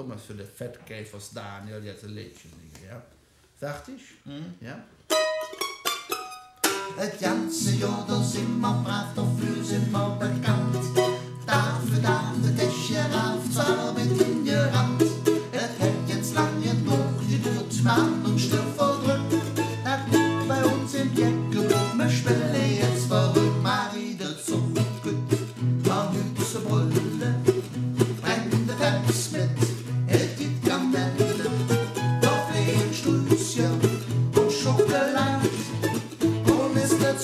Thomas für die Fettkäfers Daniel jetzt ein Liedchen singen, ja? Fertig? Ja? Het ganze Jahr, da sind wir brav, dafür sind wir bekannt. Tag für Tag, der Tische rauf, zur Arbeit hingerannt. Es hätt jetzt lang genug gedauert, Mann und still verdrückt. Das liegt bei uns im Jacke, wir spielen jetzt verrückt, mal wieder zum Glück. Mal Hütze Brille,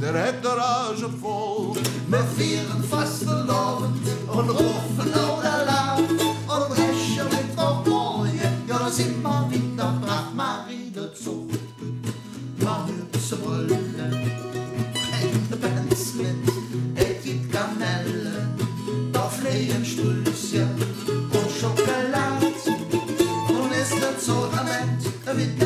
der het de rage vol. fast vieren vastelovend und rufen oder laut und heschen mit Oboje, ja, da sind wir wieder brav, Marie der Zucht. Mach hübsche Brille, keine Benz mit, es gibt Kamelle, da flehen Stülchen und Schokolade und ist der Zorament, wird